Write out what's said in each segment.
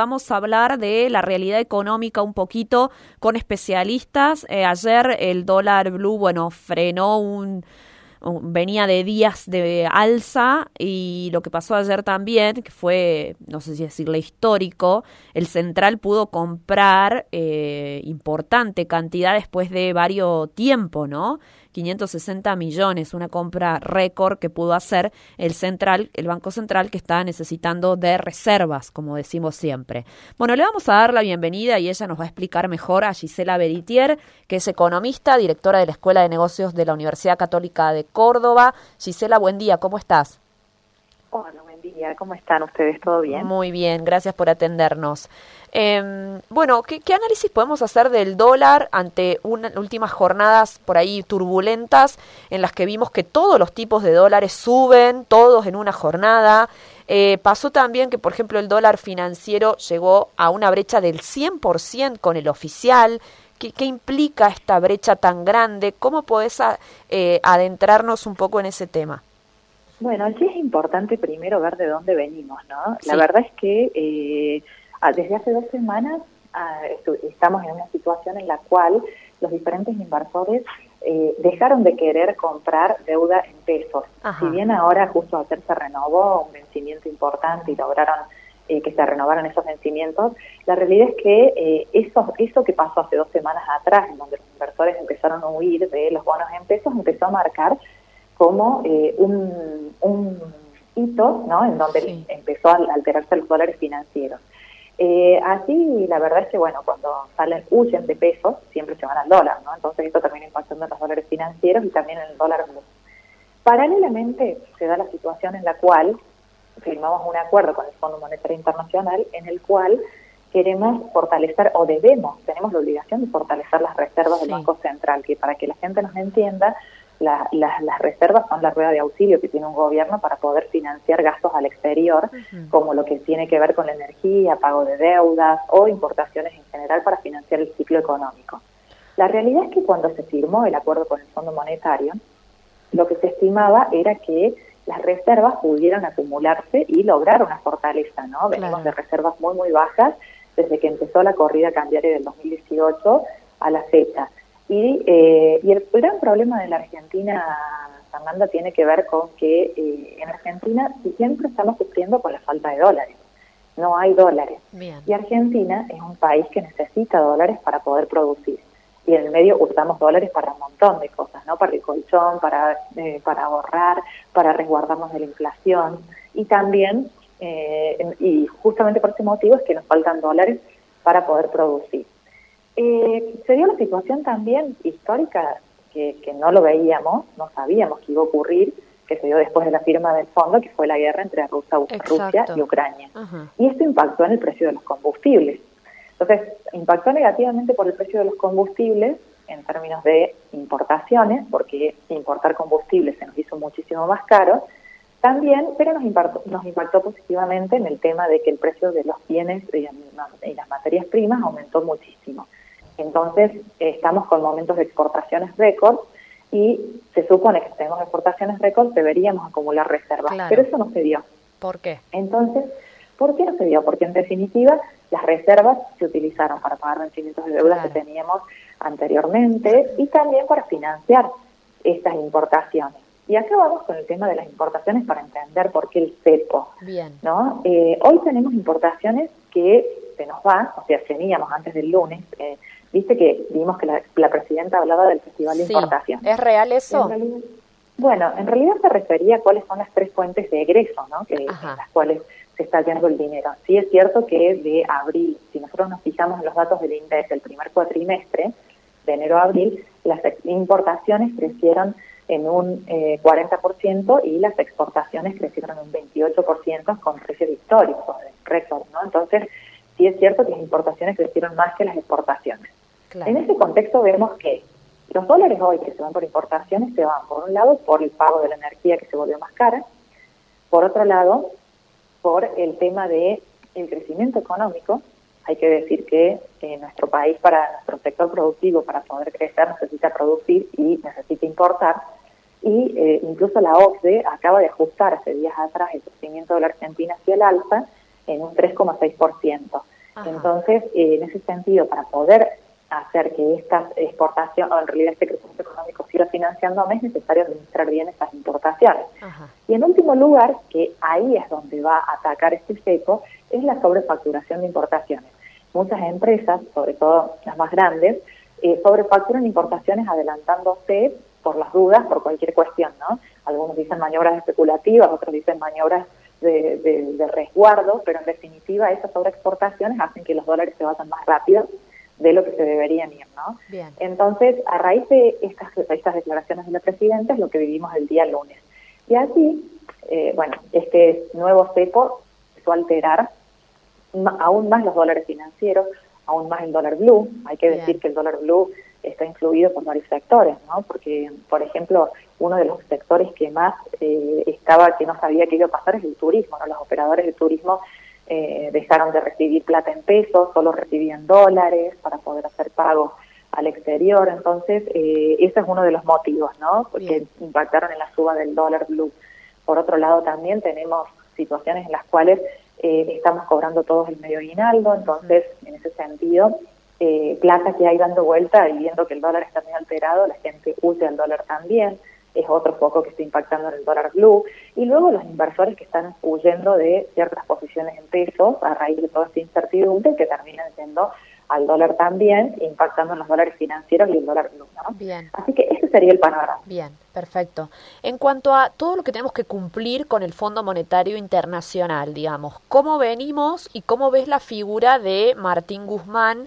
vamos a hablar de la realidad económica un poquito con especialistas. Eh, ayer el dólar blue, bueno, frenó un venía de días de alza y lo que pasó ayer también, que fue, no sé si decirle histórico, el central pudo comprar eh, importante cantidad después de varios tiempo, ¿no? 560 millones, una compra récord que pudo hacer el central, el Banco Central que está necesitando de reservas, como decimos siempre. Bueno, le vamos a dar la bienvenida y ella nos va a explicar mejor a Gisela Beritier, que es economista, directora de la Escuela de Negocios de la Universidad Católica de Córdoba. Gisela, buen día, ¿cómo estás? Hola, buen día, ¿cómo están ustedes? ¿Todo bien? Muy bien, gracias por atendernos. Eh, bueno, ¿qué, análisis podemos hacer del dólar ante unas últimas jornadas por ahí turbulentas en las que vimos que todos los tipos de dólares suben, todos en una jornada? Eh, pasó también que, por ejemplo, el dólar financiero llegó a una brecha del 100% con el oficial. ¿Qué, ¿Qué, implica esta brecha tan grande? ¿Cómo podés eh, adentrarnos un poco en ese tema? Bueno, aquí es importante primero ver de dónde venimos, ¿no? La verdad es que eh, desde hace dos semanas ah, estamos en una situación en la cual los diferentes inversores eh, dejaron de querer comprar deuda en pesos. Si bien ahora justo ayer se renovó un vencimiento importante y lograron eh, que se renovaran esos vencimientos, la realidad es que eh, eso, eso que pasó hace dos semanas atrás, en donde los inversores empezaron a huir de los bonos en pesos, empezó a marcar como un, un hito, ¿no? En donde empezó a alterarse los dólares financieros. Eh, así, la verdad es que, bueno, cuando salen, huyen de pesos, siempre se van al dólar, ¿no? Entonces esto también impactando en los dólares financieros y también en el dólar blue. Paralelamente, se da la situación en la cual firmamos un acuerdo con el Fondo Monetario Internacional en el cual queremos fortalecer o debemos, tenemos la obligación de fortalecer las reservas del Banco Central, que para que la gente nos entienda, las reservas son la rueda de auxilio que tiene un gobierno para poder financiar gastos al exterior, como lo que tiene que ver con la energía, pago de deudas o importaciones en general para financiar el ciclo económico. La realidad es que cuando se firmó el acuerdo con el Fondo Monetario, lo que se estimaba era que las reservas pudieran acumularse y lograr una fortaleza, ¿no? Venimos de reservas muy, muy bajas desde que empezó la corrida cambiaria del 2018 a la fecha. Y, eh, y el gran problema de la Argentina, Fernanda, tiene que ver con que eh, en Argentina siempre estamos sufriendo con la falta de dólares. No hay dólares. Y Argentina es un país que necesita dólares para poder producir. Y en el medio usamos dólares para un montón de cosas, ¿no? Para el colchón, para, eh, para ahorrar, para resguardarnos de la inflación. Y también, y justamente por ese motivo es que nos faltan dólares para poder producir. Eh, se dio la situación también histórica que, no lo veíamos, no sabíamos que iba a ocurrir, que se dio después de la firma del fondo, que fue la guerra entre Rusia, y Ucrania. Y esto impactó en el precio de los combustibles. Entonces, impactó negativamente por el precio de los combustibles en términos de importaciones, porque importar combustibles se nos hizo muchísimo más caro, también, pero nos impactó, nos impactó positivamente en el tema de que el precio de los bienes y las materias primas aumentó muchísimo. Entonces, estamos con momentos de exportaciones récord y se supone que si tenemos exportaciones récord deberíamos acumular reservas, pero eso no se dio. ¿Por qué? Entonces, ¿por qué no se dio? Porque en definitiva las reservas se utilizaron para pagar vencimientos de deuda que teníamos anteriormente y también para financiar estas importaciones. Y acá vamos con el tema de las importaciones para entender por qué el CEPO. Bien. ¿no? Eh, hoy tenemos importaciones que se nos van, o sea, teníamos antes del lunes, eh, Viste que vimos que la, presidenta hablaba del Festival de Importación. ¿Es real eso? bueno, en realidad se refería a cuáles son las tres fuentes de egreso, ¿no? Que, en las cuales se está yendo el dinero. Sí es cierto que de abril, si nosotros nos fijamos en los datos del INDEC del primer cuatrimestre, de enero a abril, las importaciones crecieron en un eh, 40% y las exportaciones crecieron en un 28% con precios históricos, récord, ¿no? Entonces, sí es cierto que las importaciones crecieron más que las exportaciones. En ese contexto vemos que los dólares hoy que se van por importaciones se van, por un lado, por el pago de la energía que se volvió más cara, por otro lado, por el tema de el crecimiento económico. Hay que decir que eh, nuestro país, para nuestro sector productivo, para poder crecer, necesita producir y necesita importar. Y eh, incluso la OCDE acaba de ajustar hace días atrás el crecimiento de la Argentina hacia el alza en un 3,6%. Entonces, eh, en ese sentido, para poder hacer que esta exportación, o en realidad este crecimiento económico siga financiándome, es necesario administrar bien esas importaciones. Y en último lugar, que ahí es donde va a atacar este cepo, es la sobrefacturación de importaciones. Muchas empresas, sobre todo las más grandes, eh, sobrefacturan importaciones adelantándose por las dudas, por cualquier cuestión, ¿no? Algunos dicen maniobras especulativas, otros dicen maniobras de, resguardo, pero en definitiva esas sobreexportaciones hacen que los dólares se vayan más rápido de lo que se deberían ir, ¿no? Entonces, a raíz de estas, estas declaraciones de la Presidenta es lo que vivimos el día lunes. Y así, eh, bueno, este nuevo cepo empezó a alterar aún más los dólares financieros, aún más el dólar blue. Hay que decir que el dólar blue está influido por varios sectores, ¿no? Porque, por ejemplo, uno de los sectores que más eh, estaba, que no sabía qué iba a pasar es el turismo, ¿no? Los operadores de turismo eh, dejaron de recibir plata en pesos, solo recibían dólares para poder hacer pagos al exterior, entonces eh, ese es uno de los motivos, ¿no? Porque impactaron en la suba del dólar blue. Por otro lado, también tenemos situaciones en las cuales eh, estamos cobrando todos el medio aguinaldo, entonces, en ese sentido, eh, plata que hay dando vuelta y viendo que el dólar está muy alterado, la gente usa el dólar también, es otro foco que está impactando en el dólar blue, y luego los inversores que están huyendo de ciertas posiciones en pesos a raíz de toda esta incertidumbre que terminan siendo al dólar también, impactando en los dólares financieros y el dólar blue. ¿no? Bien. Así que ese sería el panorama. Bien, perfecto. En cuanto a todo lo que tenemos que cumplir con el Fondo Monetario Internacional, digamos, ¿cómo venimos y cómo ves la figura de Martín Guzmán?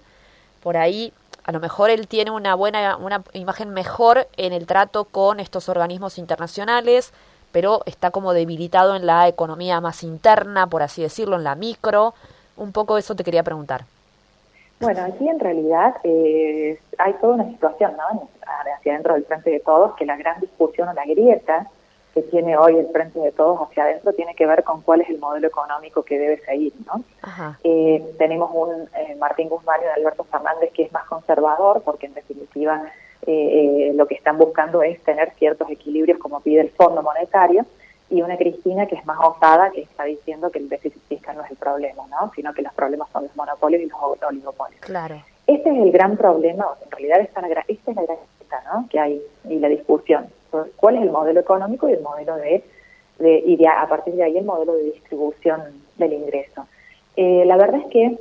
Por ahí, a lo mejor él tiene una buena, una imagen mejor en el trato con estos organismos internacionales, pero está como debilitado en la economía más interna, por así decirlo, en la micro. Un poco eso te quería preguntar. Bueno, aquí en realidad eh, hay toda una situación, ¿no? Hacia adentro del Frente de Todos, que la gran discusión o la grieta que tiene hoy el Frente de Todos hacia adentro tiene que ver con cuál es el modelo económico que debe seguir, ¿no? Eh, tenemos un eh, Martín Guzmán y Alberto Fernández que es más conservador, porque en definitiva lo que están buscando es tener ciertos equilibrios como pide el Fondo Monetario, y una Cristina que es más osada, que está diciendo que el déficit fiscal no es el problema, ¿no? sino que los problemas son los monopolios y los oligopolios. Claro. Este es el gran problema, en realidad esta, es la gran ¿no? que hay y la discusión. ¿Cuál es el modelo económico y el modelo de, de y a partir de ahí el modelo de distribución del ingreso? Eh, la verdad es que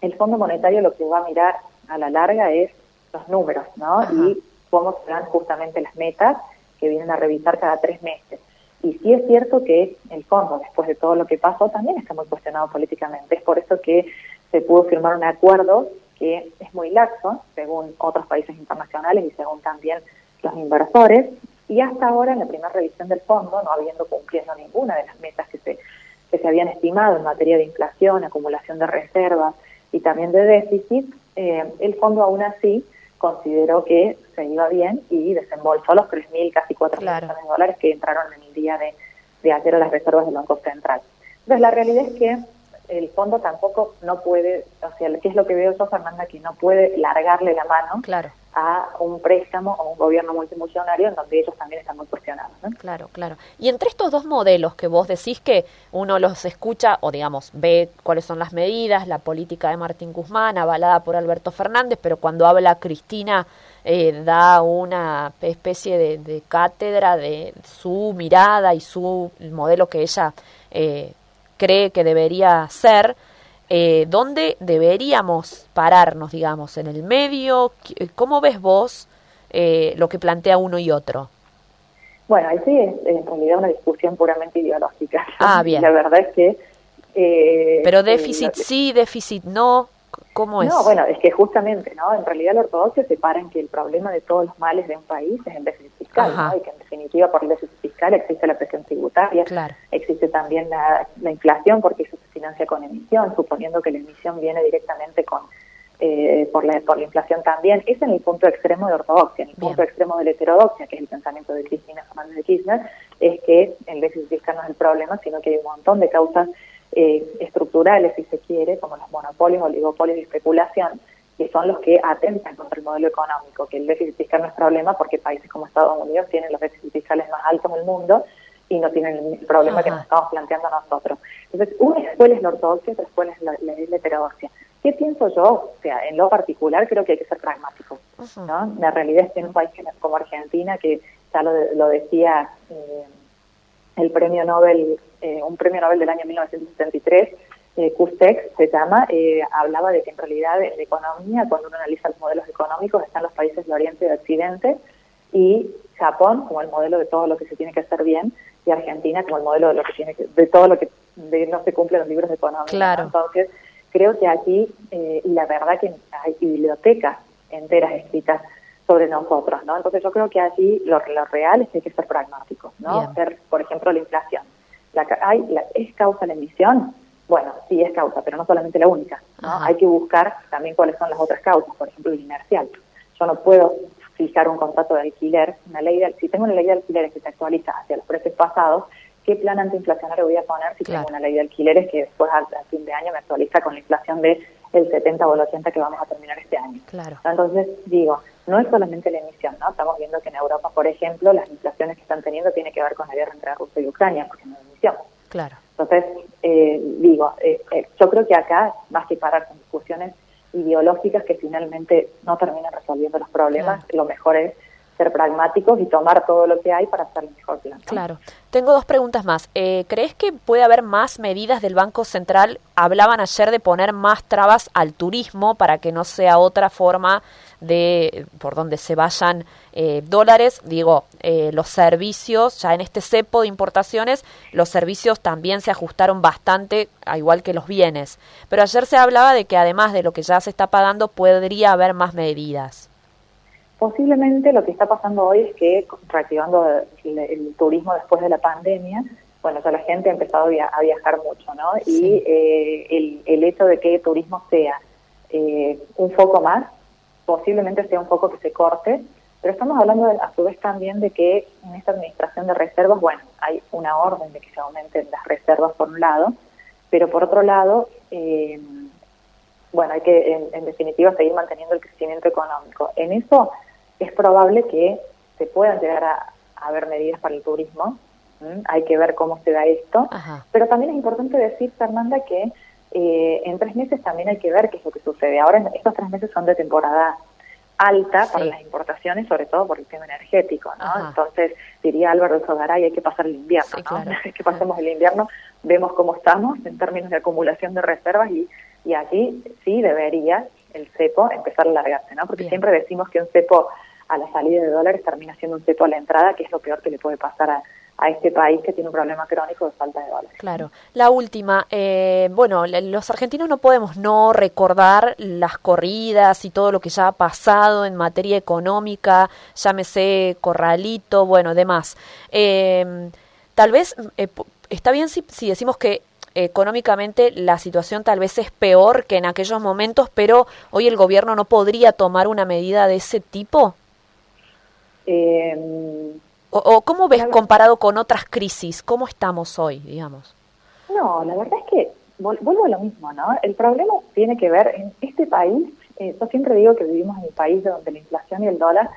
el Fondo Monetario lo que va a mirar a la larga es los números, ¿no? Y cómo se dan justamente las metas que vienen a revisar cada tres meses. Y sí es cierto que el fondo, después de todo lo que pasó, también está muy cuestionado políticamente. Es por eso que se pudo firmar un acuerdo que es muy laxo, según otros países internacionales y según también los inversores. Y hasta ahora, en la primera revisión del fondo, no habiendo cumplido ninguna de las metas que se, que se habían estimado en materia de inflación, acumulación de reservas y también de déficit, eh, el fondo aún así consideró que se iba bien y desembolsó los 3.000, casi 4.000 millones de dólares que entraron en el día de, de ayer a las reservas del Banco Central. Entonces, la realidad es que el fondo tampoco no puede, o sea, ¿qué es lo que veo yo, Fernanda? Que no puede largarle la mano claro a un préstamo o un gobierno multimillonario en donde ellos también están muy cuestionados. Claro, claro. Y entre estos dos modelos que vos decís que uno los escucha o digamos ve cuáles son las medidas, la política de Martín Guzmán avalada por Alberto Fernández, pero cuando habla Cristina eh, da una especie de, cátedra de su mirada y su modelo que ella eh, cree que debería ser eh, dónde deberíamos pararnos, digamos, en el medio. ¿Cómo ves vos eh, lo que plantea uno y otro? Bueno, ahí sí es en realidad una discusión puramente ideológica. Ah, bien. La verdad es que... Eh, Pero déficit sí, déficit no. ¿Cómo es? No, bueno, es que justamente, ¿no? En realidad la ortodoxia separa en que el problema de todos los males de un país es el déficit fiscal, ¿no? Y que en definitiva por el déficit fiscal existe la presión tributaria, existe también la, inflación porque eso se financia con emisión, suponiendo que la emisión viene directamente con eh, por, la, por la inflación también. Es el punto extremo de ortodoxia. En el punto extremo de la heterodoxia, que es el pensamiento de Cristina Fernández de Kirchner, es que el déficit fiscal no es el problema, sino que hay un montón de causas eh, estructurales, si se quiere, como los monopolios, oligopolios y especulación, que son los que atentan contra el modelo económico, que el déficit fiscal no es problema porque países como Estados Unidos tienen los déficits fiscales más altos del mundo y no tienen el problema que nos estamos planteando nosotros. Entonces, una escuela es la ortodoxia, otra escuela es la, la, heterodoxia. ¿Qué pienso yo? O sea, en lo particular creo que hay que ser pragmático. ¿no? La realidad es que en un país como Argentina, que ya lo, lo decía eh, el premio Nobel, eh, un premio Nobel del año 1973, eh, Custex se llama, eh, hablaba de que en realidad en la economía, cuando uno analiza los modelos económicos, están los países de Oriente y de Occidente, y Japón como el modelo de todo lo que se tiene que hacer bien, y Argentina como el modelo de lo que tiene que, de todo lo que no se cumple en los libros económicos. Claro. Entonces, creo que aquí, eh, y la verdad que hay bibliotecas enteras escritas sobre nosotros, ¿no? Entonces yo creo que allí lo, lo real es que hay que ser pragmáticos, ¿no? Ver, por ejemplo, la inflación. La, hay, la, ¿Es causa la emisión? Bueno, sí es causa, pero no solamente la única, ¿no? Hay que buscar también cuáles son las otras causas, por ejemplo, el inercial. Yo no puedo fijar un contrato de alquiler, una ley de, si tengo una ley de alquileres que se actualiza hacia los precios pasados, ¿qué plan antiinflacionario voy a poner si tengo una ley de alquileres que después al, fin de año me actualiza con la inflación de el 70 o el 80 que vamos a terminar este año? Claro. Entonces, digo, no es solamente la emisión, ¿no? Estamos viendo que en Europa, por ejemplo, las inflaciones que están teniendo tienen que ver con la guerra entre Rusia y Ucrania, porque no es emisión. Claro. Entonces, eh, digo, eh, eh, yo creo que acá, más que parar con discusiones ideológicas que finalmente no terminan resolviendo los problemas, lo mejor es ser pragmáticos y tomar todo lo que hay para hacer mejor plan. Claro. Tengo dos preguntas más. Eh, ¿Crees que puede haber más medidas del Banco Central? Hablaban ayer de poner más trabas al turismo para que no sea otra forma de por donde se vayan eh, dólares. Digo, eh, los servicios, ya en este cepo de importaciones, los servicios también se ajustaron bastante, igual que los bienes. Pero ayer se hablaba de que además de lo que ya se está pagando, podría haber más medidas. Posiblemente lo que está pasando hoy es que, reactivando el, turismo después de la pandemia, bueno, ya la gente ha empezado a viajar mucho, ¿no? Y eh, el, el, hecho de que el turismo sea eh, un foco más, posiblemente sea un foco que se corte, pero estamos hablando a su vez también de que en esta administración de reservas, bueno, hay una orden de que se aumenten las reservas por un lado, pero por otro lado, eh, bueno, hay que en, en, definitiva seguir manteniendo el crecimiento económico. En eso es probable que se puedan llegar a, haber medidas para el turismo. Hay que ver cómo se da esto. Pero también es importante decir, Fernanda, que eh, en tres meses también hay que ver qué es lo que sucede. Ahora estos tres meses son de temporada alta para las importaciones, sobre todo por el tema energético, ¿no? Entonces, diría Álvaro Sogaray, hay que pasar el invierno, ¿no? que pasemos el invierno, vemos cómo estamos en términos de acumulación de reservas y, y allí sí debería el cepo empezar a largarse, ¿no? Porque siempre decimos que un cepo a la salida de dólares termina siendo un cepo a la entrada, que es lo peor que le puede pasar a, a este país que tiene un problema crónico de falta de dólares. Claro. La última, eh, bueno, los argentinos no podemos no recordar las corridas y todo lo que ya ha pasado en materia económica, llámese corralito, bueno, demás. Eh, tal vez eh, está bien si, si decimos que económicamente la situación tal vez es peor que en aquellos momentos, pero hoy el gobierno no podría tomar una medida de ese tipo. Eh, o, cómo ves comparado con otras crisis? ¿Cómo estamos hoy, digamos? No, la verdad es que vuelvo a lo mismo, ¿no? El problema tiene que ver en este país. Eh, yo siempre digo que vivimos en un país donde la inflación y el dólar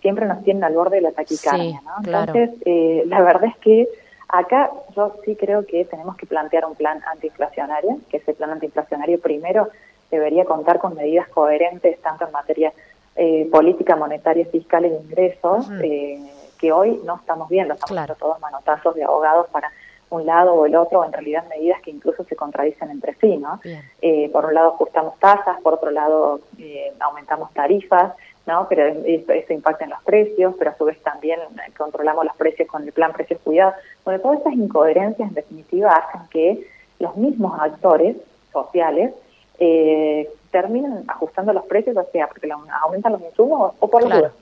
siempre nos tienen al borde de la taquicardia, ¿no? Entonces, eh, la verdad es que acá yo sí creo que tenemos que plantear un plan antiinflacionario, que ese plan antiinflacionario primero debería contar con medidas coherentes tanto en materia eh, política monetaria, fiscal de ingresos, eh, que hoy no estamos viendo. Estamos viendo todos manotazos de abogados para un lado o el otro, o en realidad medidas que incluso se contradicen entre sí, ¿no? Eh, por un lado ajustamos tasas, por otro lado eh, aumentamos tarifas, ¿no? Pero eso impacta en los precios, pero a su vez también controlamos los precios con el plan precios cuidados. Bueno, todas estas incoherencias en definitiva hacen que los mismos actores sociales eh, terminan ajustando los precios, o sea, porque aumentan los insumos o por las dudas.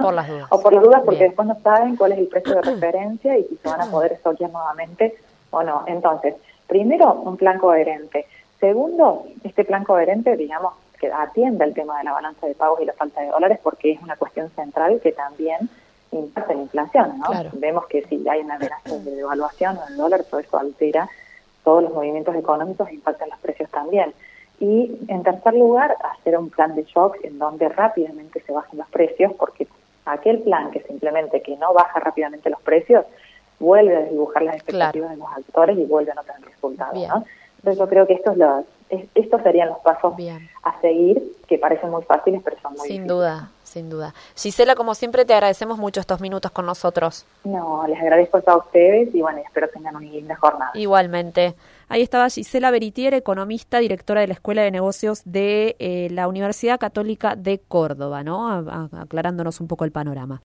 por las dudas. o por las dudas porque después no saben cuál es el precio de referencia y si se van a poder estoquear nuevamente o no. Entonces, primero, un plan coherente. Segundo, este plan coherente, digamos, que atienda el tema de la balanza de pagos y la falta de dólares porque es una cuestión central que también impacta en la inflación, ¿no? Vemos que si hay una amenaza de devaluación del dólar, todo eso altera todos los movimientos económicos e impacta en los precios también. Y en tercer lugar, hacer un plan de shock en donde rápidamente se bajen los precios, porque aquel plan que simplemente que no baja rápidamente los precios vuelve a dibujar las expectativas de los actores y vuelve a no tener resultados. Entonces yo creo que estos, estos serían los pasos a seguir, que parecen muy fáciles, pero son muy Sin duda, sin duda. Gisela, como siempre, te agradecemos mucho estos minutos con nosotros. No, les agradezco a ustedes y bueno, espero que tengan una linda jornada. Igualmente. Ahí estaba Gisela Beritier, economista, directora de la Escuela de Negocios de eh, la Universidad Católica de Córdoba, ¿no? aclarándonos un poco el panorama.